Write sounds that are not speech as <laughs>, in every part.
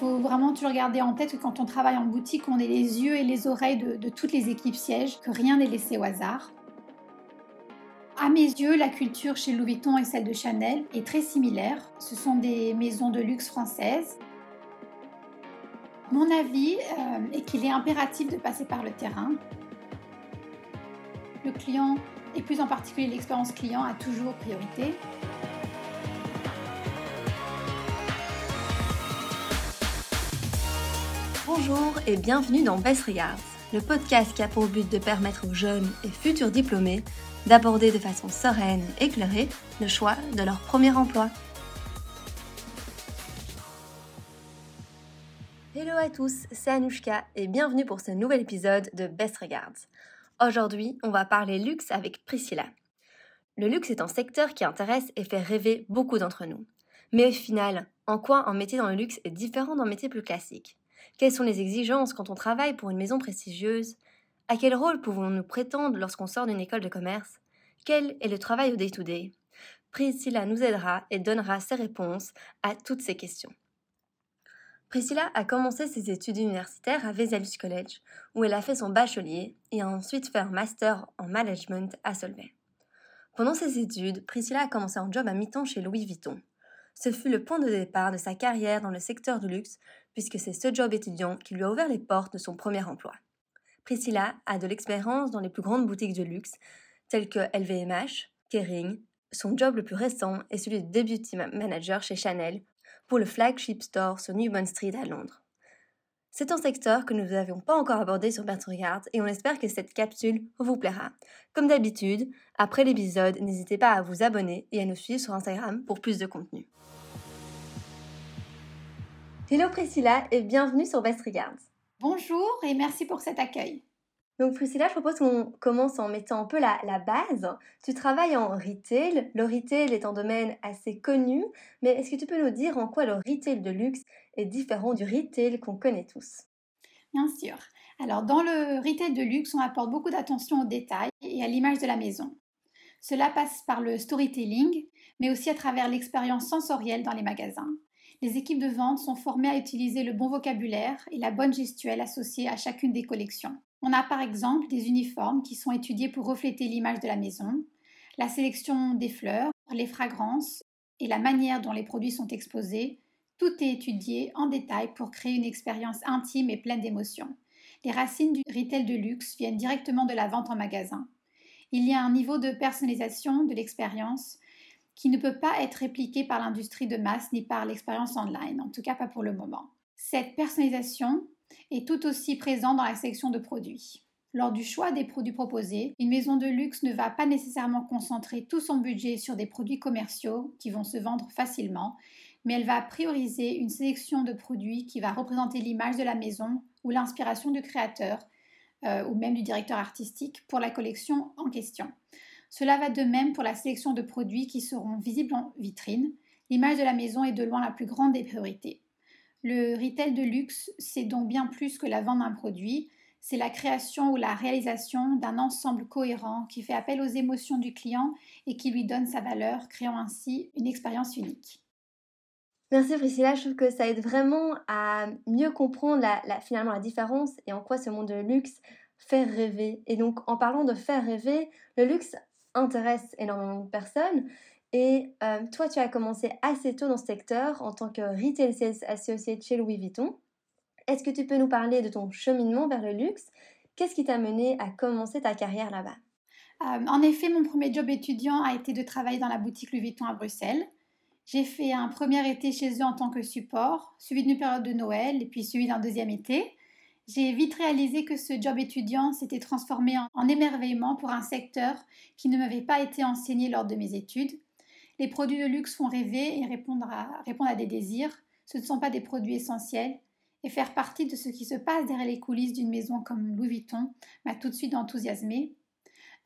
faut vraiment toujours garder en tête que quand on travaille en boutique, on est les yeux et les oreilles de, toutes les équipes sièges, que rien n'est laissé au hasard. À mes yeux, la culture chez Louis Vuitton et celle de Chanel est très similaire. Ce sont des maisons de luxe françaises. Mon avis euh, est qu'il est impératif de passer par le terrain. Le client, et plus en particulier l'expérience client, a toujours priorité. Bonjour et bienvenue dans Best Regards, le podcast qui a pour but de permettre aux jeunes et futurs diplômés d'aborder de façon sereine et éclairée le choix de leur premier emploi. Hello à tous, c'est Anushka et bienvenue pour ce nouvel épisode de Best Regards. Aujourd'hui, on va parler luxe avec Priscilla. Le luxe est un secteur qui intéresse et fait rêver beaucoup d'entre nous. Mais au final, en quoi un métier dans le luxe est différent d'un métier plus classique? Quelles sont les exigences quand on travaille pour une maison prestigieuse? À quel rôle pouvons-nous prétendre lorsqu'on sort d'une école de commerce? Quel est le travail au day-to-day? Priscilla nous aidera et donnera ses réponses à toutes ces questions. Priscilla a commencé ses études universitaires à Vesalius College, où elle a fait son bachelier et a ensuite fait un master en management à Solvay. Pendant ses études, Priscilla a commencé un job à mi-temps chez Louis Vuitton. Ce fut le point de départ de sa carrière dans le secteur du luxe, puisque c'est ce job étudiant qui lui a ouvert les portes de son premier emploi. Priscilla a de l'expérience dans les plus grandes boutiques de luxe, telles que LVMH, Kering. Son job le plus récent est celui de Deputy Manager chez Chanel pour le flagship store sur New Street à Londres. C'est un secteur que nous n'avions pas encore abordé sur Bertrand Regard et on espère que cette capsule vous plaira. Comme d'habitude, après l'épisode, n'hésitez pas à vous abonner et à nous suivre sur Instagram pour plus de contenu. Hello Priscilla et bienvenue sur Best Regards. Bonjour et merci pour cet accueil. Donc Priscilla, je propose qu'on commence en mettant un peu la, base. Tu travailles en retail. Le retail est un domaine assez connu, mais est-ce que tu peux nous dire en quoi le retail de luxe est du retail qu'on connaît tous Bien sûr. Alors dans le retail de luxe, on apporte beaucoup d'attention aux détails et à l'image de la maison. Cela passe par le storytelling, mais aussi à travers l'expérience sensorielle dans les magasins les équipes de vente sont formées à utiliser le bon vocabulaire et la bonne gestuelle associée à chacune des collections. On a par exemple des uniformes qui sont étudiés pour refléter l'image de la maison, la sélection des fleurs, les fragrances et la manière dont les produits sont exposés. Tout est étudié en détail pour créer une expérience intime et pleine d'émotions. Les racines du retail de luxe viennent directement de la vente en magasin. Il y a un niveau de personnalisation de l'expérience qui ne peut pas être répliqué par l'industrie de masse ni par l'expérience online, en tout cas pas pour le moment. Cette personnalisation est tout aussi présente dans la sélection de produits. Lors du choix des produits proposés, une maison de luxe ne va pas nécessairement concentrer tout son budget sur des produits commerciaux qui vont se vendre facilement, mais elle va prioriser une sélection de produits qui va représenter l'image de la maison ou l'inspiration du créateur euh, ou même du directeur artistique pour la collection en question. Cela va de même pour la sélection de produits qui seront visibles en vitrine. L'image de la maison est de loin la plus grande des priorités. Le retail de luxe, c'est donc bien plus que la vente d'un produit, c'est la création ou la réalisation d'un ensemble cohérent qui fait appel aux émotions du client et qui lui donne sa valeur, créant ainsi une expérience unique. Merci Priscilla, je trouve que ça aide vraiment à mieux comprendre finalement la différence et en quoi ce monde de luxe fait rêver. Et donc en parlant de faire rêver, le luxe intéresse énormément de personnes. Et euh, toi, tu as commencé assez tôt dans ce secteur en tant que Retail Sales Associate chez Louis Vuitton. Est-ce que tu peux nous parler de ton cheminement vers le luxe? Qu'est-ce qui t'a mené à commencer ta carrière là-bas? Euh, En effet, mon premier job étudiant a été de travailler dans la boutique Louis Vuitton à Bruxelles. J'ai fait un premier été chez eux en tant que support, suivi d'une période de Noël et puis suivi d'un deuxième été. J'ai vite réalisé que ce job étudiant s'était transformé en, émerveillement pour un secteur qui ne m'avait pas été enseigné lors de mes études. Les produits de luxe font rêver et répondre à, des désirs. Ce ne sont pas des produits essentiels. Et faire partie de ce qui se passe derrière les coulisses d'une maison comme Louis Vuitton m'a tout de suite enthousiasmée.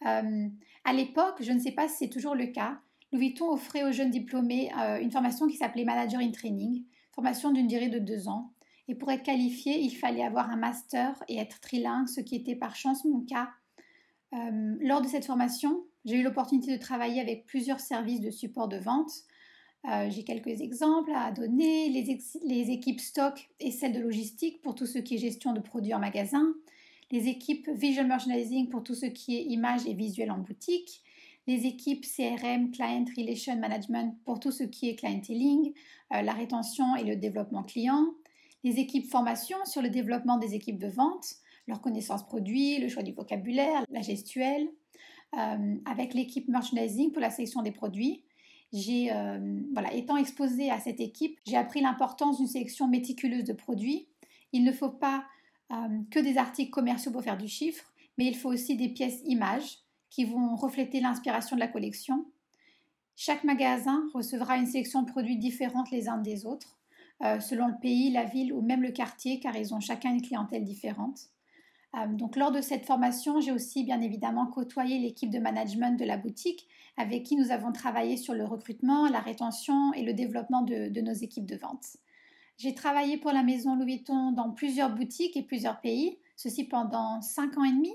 Euh, à l'époque, je ne sais pas si c'est toujours le cas, Louis Vuitton offrait aux jeunes diplômés euh, une formation qui s'appelait Manager in Training, formation d'une durée de deux ans. Et pour être qualifié, il fallait avoir un master et être trilingue, ce qui était par chance mon cas. Euh, lors de cette formation, j'ai eu l'opportunité de travailler avec plusieurs services de support de vente. Euh, j'ai quelques exemples à donner. Les, équipes stock et celles de logistique pour tout ce qui est gestion de produits en magasin. Les équipes visual merchandising pour tout ce qui est image et visuel en boutique. Les équipes CRM, Client Relation Management pour tout ce qui est clienteling, euh, la rétention et le développement client. Les équipes formation sur le développement des équipes de vente, leur connaissance produit, le choix du vocabulaire, la gestuelle. Euh, avec l'équipe merchandising pour la sélection des produits j'ai, euh, voilà, étant exposée à cette équipe, j'ai appris l'importance d'une sélection méticuleuse de produits. Il ne faut pas euh, que des articles commerciaux pour faire du chiffre, mais il faut aussi des pièces images qui vont refléter l'inspiration de la collection. Chaque magasin recevra une sélection de produits différentes les uns des autres, euh, selon le pays, la ville ou même le quartier, car ils ont chacun une clientèle différente. Euh, donc lors de cette formation, j'ai aussi bien évidemment côtoyé l'équipe de management de la boutique avec qui nous avons travaillé sur le recrutement, la rétention et le développement de, nos équipes de vente. J'ai travaillé pour la maison Louis Vuitton dans plusieurs boutiques et plusieurs pays, ceci pendant cinq ans et demi.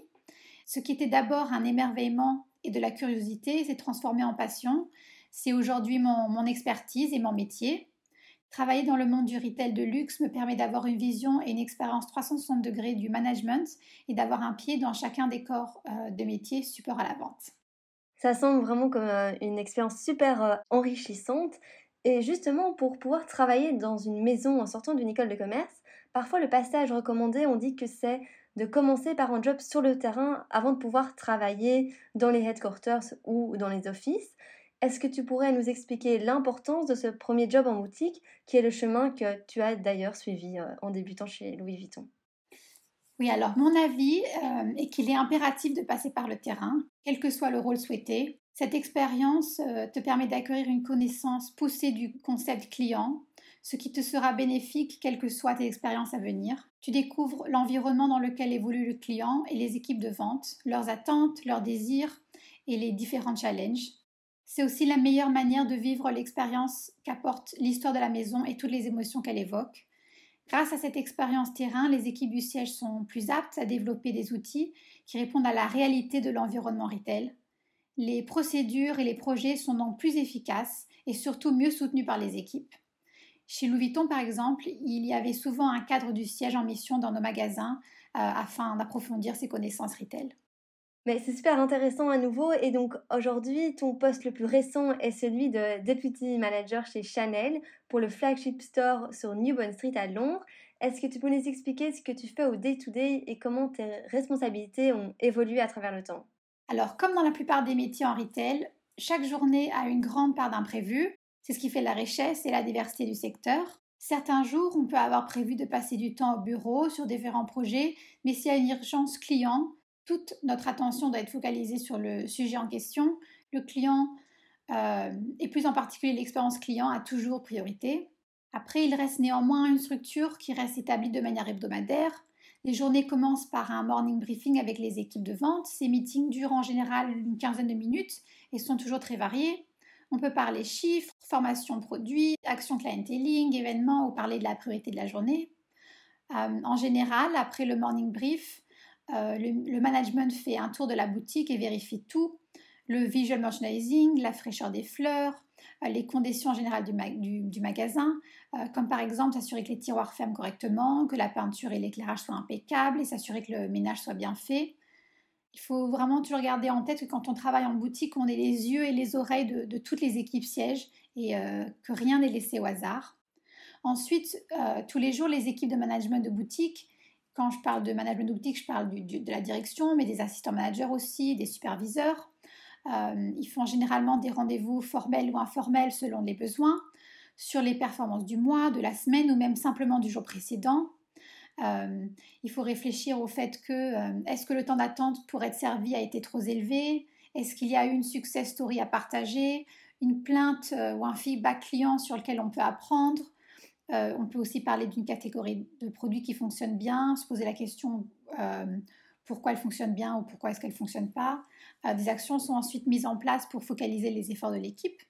Ce qui était d'abord un émerveillement et de la curiosité s'est transformé en passion. C'est aujourd'hui mon expertise et mon métier. Travailler dans le monde du retail de luxe me permet d'avoir une vision et une expérience 360 degrés du management et d'avoir un pied dans chacun des corps euh, de métier support à la vente. Ça semble vraiment comme euh, une expérience super euh, enrichissante. Et justement, pour pouvoir travailler dans une maison en sortant d'une école de commerce, parfois le passage recommandé, on dit que c'est de commencer par un job sur le terrain avant de pouvoir travailler dans les headquarters ou dans les offices. Est-ce que tu pourrais nous expliquer l'importance de ce premier job en boutique, qui est le chemin que tu as d'ailleurs suivi euh, en débutant chez Louis Vuitton? Oui, alors mon avis euh, est qu'il est impératif de passer par le terrain, quel que soit le rôle souhaité. Cette expérience euh, te permet d'acquérir une connaissance poussée du concept client, ce qui te sera bénéfique quelle que soit tes expériences à venir. Tu découvres l'environnement dans lequel évolue le client et les équipes de vente, leurs attentes, leurs désirs et les différents challenges. C'est aussi la meilleure manière de vivre l'expérience qu'apporte l'histoire de la maison et toutes les émotions qu'elle évoque. Grâce à cette expérience terrain, les équipes du siège sont plus aptes à développer des outils qui répondent à la réalité de l'environnement retail. Les procédures et les projets sont donc plus efficaces et surtout mieux soutenus par les équipes. Chez Louis Vuitton, par exemple, il y avait souvent un cadre du siège en mission dans nos magasins euh, afin d'approfondir ses connaissances retail. Mais c'est super intéressant à nouveau. Et donc aujourd'hui, ton poste le plus récent est celui de Deputy Manager chez Chanel pour le flagship store sur New Bond Street à Londres. Est-ce que tu peux nous expliquer ce que tu fais au day-to-day et comment tes responsabilités ont évolué à travers le temps? Alors, comme dans la plupart des métiers en retail, chaque journée a une grande part d'imprévu. C'est ce qui fait la richesse et la diversité du secteur. Certains jours, on peut avoir prévu de passer du temps au bureau sur différents projets, mais s'il y a une urgence client, toute notre attention doit être focalisée sur le sujet en question. Le client, euh, et plus en particulier l'expérience client, a toujours priorité. Après, il reste néanmoins une structure qui reste établie de manière hebdomadaire. Les journées commencent par un morning briefing avec les équipes de vente. Ces meetings durent en général une quinzaine de minutes et sont toujours très variés. On peut parler chiffres, formation produit, action clienteling, événements ou parler de la priorité de la journée. Euh, en général, après le morning brief, euh, le, management fait un tour de la boutique et vérifie tout. Le visual merchandising, la fraîcheur des fleurs, euh, les conditions générales du, magasin, euh, comme par exemple s'assurer que les tiroirs ferment correctement, que la peinture et l'éclairage soient impeccables et s'assurer que le ménage soit bien fait. Il faut vraiment toujours garder en tête que quand on travaille en boutique, on est les yeux et les oreilles de, toutes les équipes sièges et que rien n'est laissé au hasard. Ensuite, tous les jours, les équipes de management de boutique quand je parle de management de boutique, je parle de la direction, mais des assistants managers aussi, des superviseurs. Euh, ils font généralement des rendez-vous formels ou informels selon les besoins sur les performances du mois, de la semaine ou même simplement du jour précédent. Euh, il faut réfléchir au fait que euh, est-ce que le temps d'attente pour être servi a été trop élevé? Est-ce qu'il y a eu une success story à partager? Une plainte ou un feedback client sur lequel on peut apprendre? Euh, on peut aussi parler d'une catégorie de produits qui fonctionnent bien, se poser la question euh, pourquoi elles fonctionnent bien ou pourquoi est-ce qu'elles ne fonctionnent pas? Euh, des actions sont ensuite mises en place pour focaliser les efforts de l'équipe.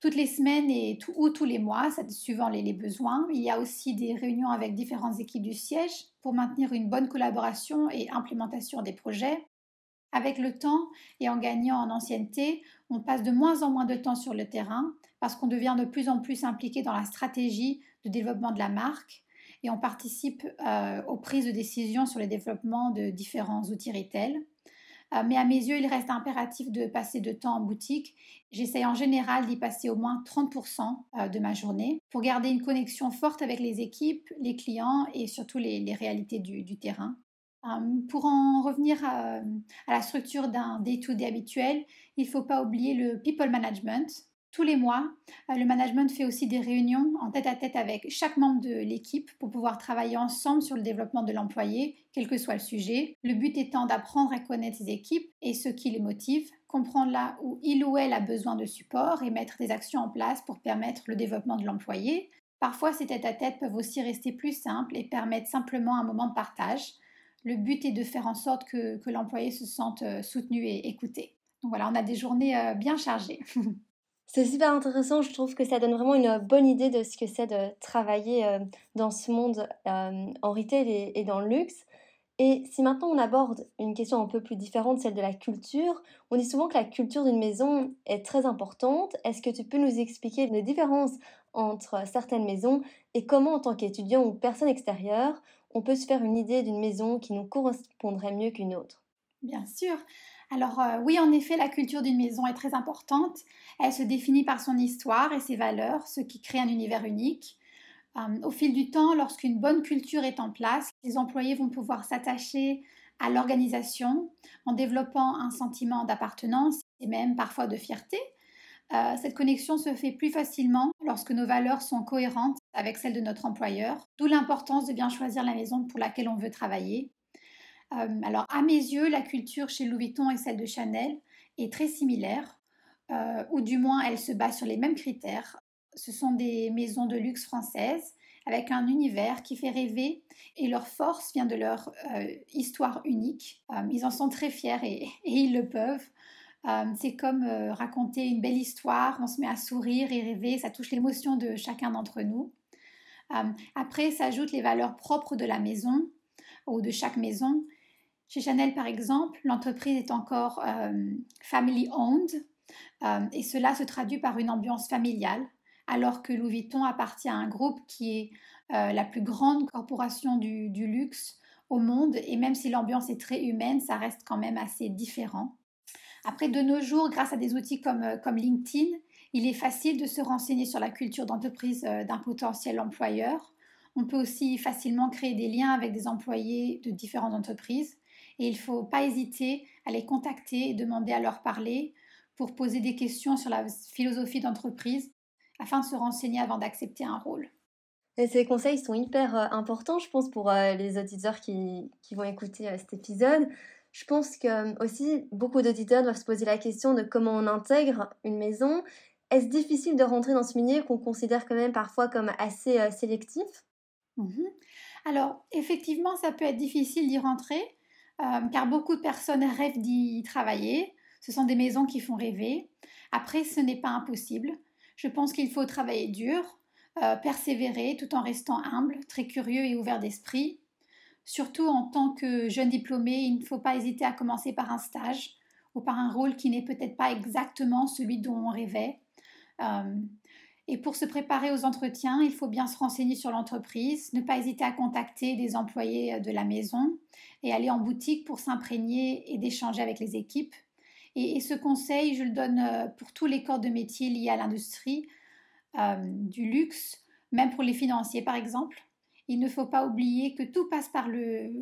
Toutes les semaines et ou tous les mois, suivant les, besoins. Il y a aussi des réunions avec différentes équipes du siège pour maintenir une bonne collaboration et implémentation des projets. Avec le temps et en gagnant en ancienneté, on passe de moins en moins de temps sur le terrain parce qu'on devient de plus en plus impliqué dans la stratégie de développement de la marque et on participe euh, aux prises de décision sur le développement de différents outils retail. Euh, mais à mes yeux, il reste impératif de passer de temps en boutique. J'essaye en général d'y passer au moins 30% euh, de ma journée pour garder une connexion forte avec les équipes, les clients et surtout les, réalités du, terrain. Pour en revenir à, à la structure d'un day-to-day habituel, il ne faut pas oublier le people management, tous les mois, euh, le management fait aussi des réunions en tête-à-tête avec chaque membre de l'équipe pour pouvoir travailler ensemble sur le développement de l'employé, quel que soit le sujet. Le but étant d'apprendre à connaître ses équipes et ce qui les motive, comprendre là où il ou elle a besoin de support et mettre des actions en place pour permettre le développement de l'employé. Parfois, ces tête-à-tête peuvent aussi rester plus simples et permettre simplement un moment de partage. Le but est de faire en sorte que, l'employé se sente euh, soutenu et écouté. Donc voilà, on a des journées euh, bien chargées. <laughs> C'est super intéressant, je trouve que ça donne vraiment une bonne idée de ce que c'est de travailler euh, dans ce monde euh, en retail et, dans le luxe. Et si maintenant on aborde une question un peu plus différente, celle de la culture, on dit souvent que la culture d'une maison est très importante. Est-ce que tu peux nous expliquer les différences entre certaines maisons et comment en tant qu'étudiant ou personne extérieure, on peut se faire une idée d'une maison qui nous correspondrait mieux qu'une autre? Bien sûr. Alors euh, oui, en effet, la culture d'une maison est très importante. Elle se définit par son histoire et ses valeurs, ce qui crée un univers unique. Euh, au fil du temps, lorsqu'une bonne culture est en place, les employés vont pouvoir s'attacher à l'organisation en développant un sentiment d'appartenance et même parfois de fierté. Euh, cette connexion se fait plus facilement lorsque nos valeurs sont cohérentes avec celles de notre employeur, d'où l'importance de bien choisir la maison pour laquelle on veut travailler. Euh, alors, à mes yeux, la culture chez Louis Vuitton et celle de Chanel est très similaire, euh, ou du moins elle se base sur les mêmes critères. Ce sont des maisons de luxe françaises avec un univers qui fait rêver et leur force vient de leur euh, histoire unique. ils en sont très fiers et, <laughs> ils le peuvent. c'est comme raconter une belle histoire, on se met à sourire et rêver, ça touche l'émotion de chacun d'entre nous. après, s'ajoutent les valeurs propres de la maison ou de chaque maison chez Chanel, par exemple, l'entreprise est encore euh, family owned euh, et cela se traduit par une ambiance familiale, alors que Louis Vuitton appartient à un groupe qui est euh, la plus grande corporation du, luxe au monde et même si l'ambiance est très humaine, ça reste quand même assez différent. Après, de nos jours, grâce à des outils comme LinkedIn, il est facile de se renseigner sur la culture d'entreprise d'un potentiel employeur. On peut aussi facilement créer des liens avec des employés de différentes entreprises et il ne faut pas hésiter à les contacter et demander à leur parler pour poser des questions sur la philosophie d'entreprise afin de se renseigner avant d'accepter un rôle. Et ces conseils sont hyper euh, importants, je pense, pour euh, les auditeurs qui, vont écouter euh, cet épisode. Je pense que aussi beaucoup d'auditeurs doivent se poser la question de comment on intègre une maison. Est-ce difficile de rentrer dans ce milieu qu'on considère quand même parfois comme assez sélectif? Mmh Alors, effectivement, ça peut être difficile d'y rentrer, euh, car beaucoup de personnes rêvent d'y travailler. Ce sont des maisons qui font rêver. Après, ce n'est pas impossible. Je pense qu'il faut travailler dur, euh, persévérer tout en restant humble, très curieux et ouvert d'esprit. Surtout en tant que jeune diplômé, il ne faut pas hésiter à commencer par un stage ou par un rôle qui n'est peut-être pas exactement celui dont on rêvait. Euh, et pour se préparer aux entretiens, il faut bien se renseigner sur l'entreprise, ne pas hésiter à contacter des employés de la maison et aller en boutique pour s'imprégner et d'échanger avec les équipes. Et, ce conseil, je le donne euh, pour tous les corps de métier liés à l'industrie euh, du luxe, même pour les financiers par exemple. Il ne faut pas oublier que tout passe par le,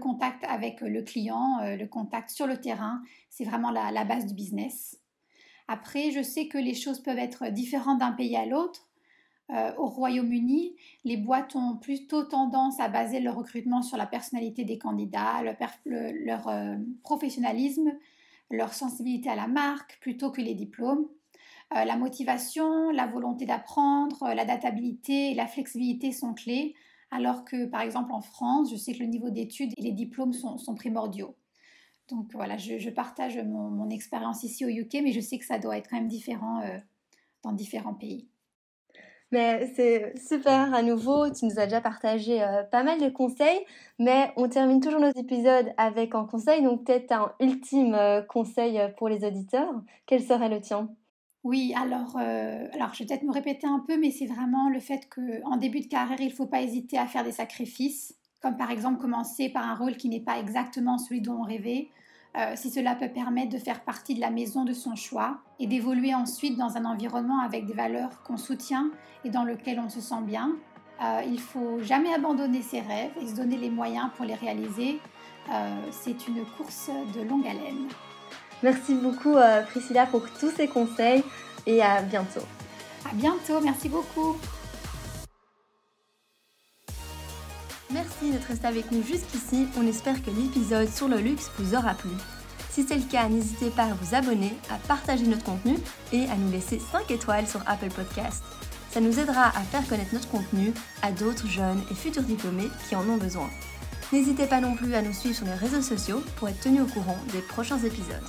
contact avec le client, euh, le contact sur le terrain. C'est vraiment la base du business. Après, je sais que les choses peuvent être différentes d'un pays à l'autre. Euh, au Royaume-Uni, les boîtes ont plutôt tendance à baser leur recrutement sur la personnalité des candidats, leur, euh, professionnalisme, leur sensibilité à la marque, plutôt que les diplômes. Euh, la motivation, la volonté d'apprendre, l'adaptabilité et la flexibilité sont clés, alors que par exemple en France, je sais que le niveau d'études et les diplômes sont primordiaux. Donc voilà, je, partage mon, expérience ici au UK, mais je sais que ça doit être quand même différent euh, dans différents pays. Mais c'est super à nouveau, tu nous as déjà partagé euh, pas mal de conseils, mais on termine toujours nos épisodes avec un conseil, donc peut-être un ultime euh, conseil pour les auditeurs. Quel serait le tien? Oui, alors, euh, alors je vais peut-être me répéter un peu, mais c'est vraiment le fait qu'en début de carrière, il ne faut pas hésiter à faire des sacrifices, comme par exemple commencer par un rôle qui n'est pas exactement celui dont on rêvait, euh, si cela peut permettre de faire partie de la maison de son choix et d'évoluer ensuite dans un environnement avec des valeurs qu'on soutient et dans lequel on se sent bien. Euh, il faut jamais abandonner ses rêves et se donner les moyens pour les réaliser. Euh, c'est une course de longue haleine. Merci beaucoup euh, Priscilla pour tous ces conseils et à bientôt. À bientôt, merci beaucoup. Merci d'être resté avec nous jusqu'ici. On espère que l'épisode sur le luxe vous aura plu. Si c'est le cas, n'hésitez pas à vous abonner, à partager notre contenu et à nous laisser 5 étoiles sur Apple Podcast. Ça nous aidera à faire connaître notre contenu à d'autres jeunes et futurs diplômés qui en ont besoin. N'hésitez pas non plus à nous suivre sur les réseaux sociaux pour être tenu au courant des prochains épisodes.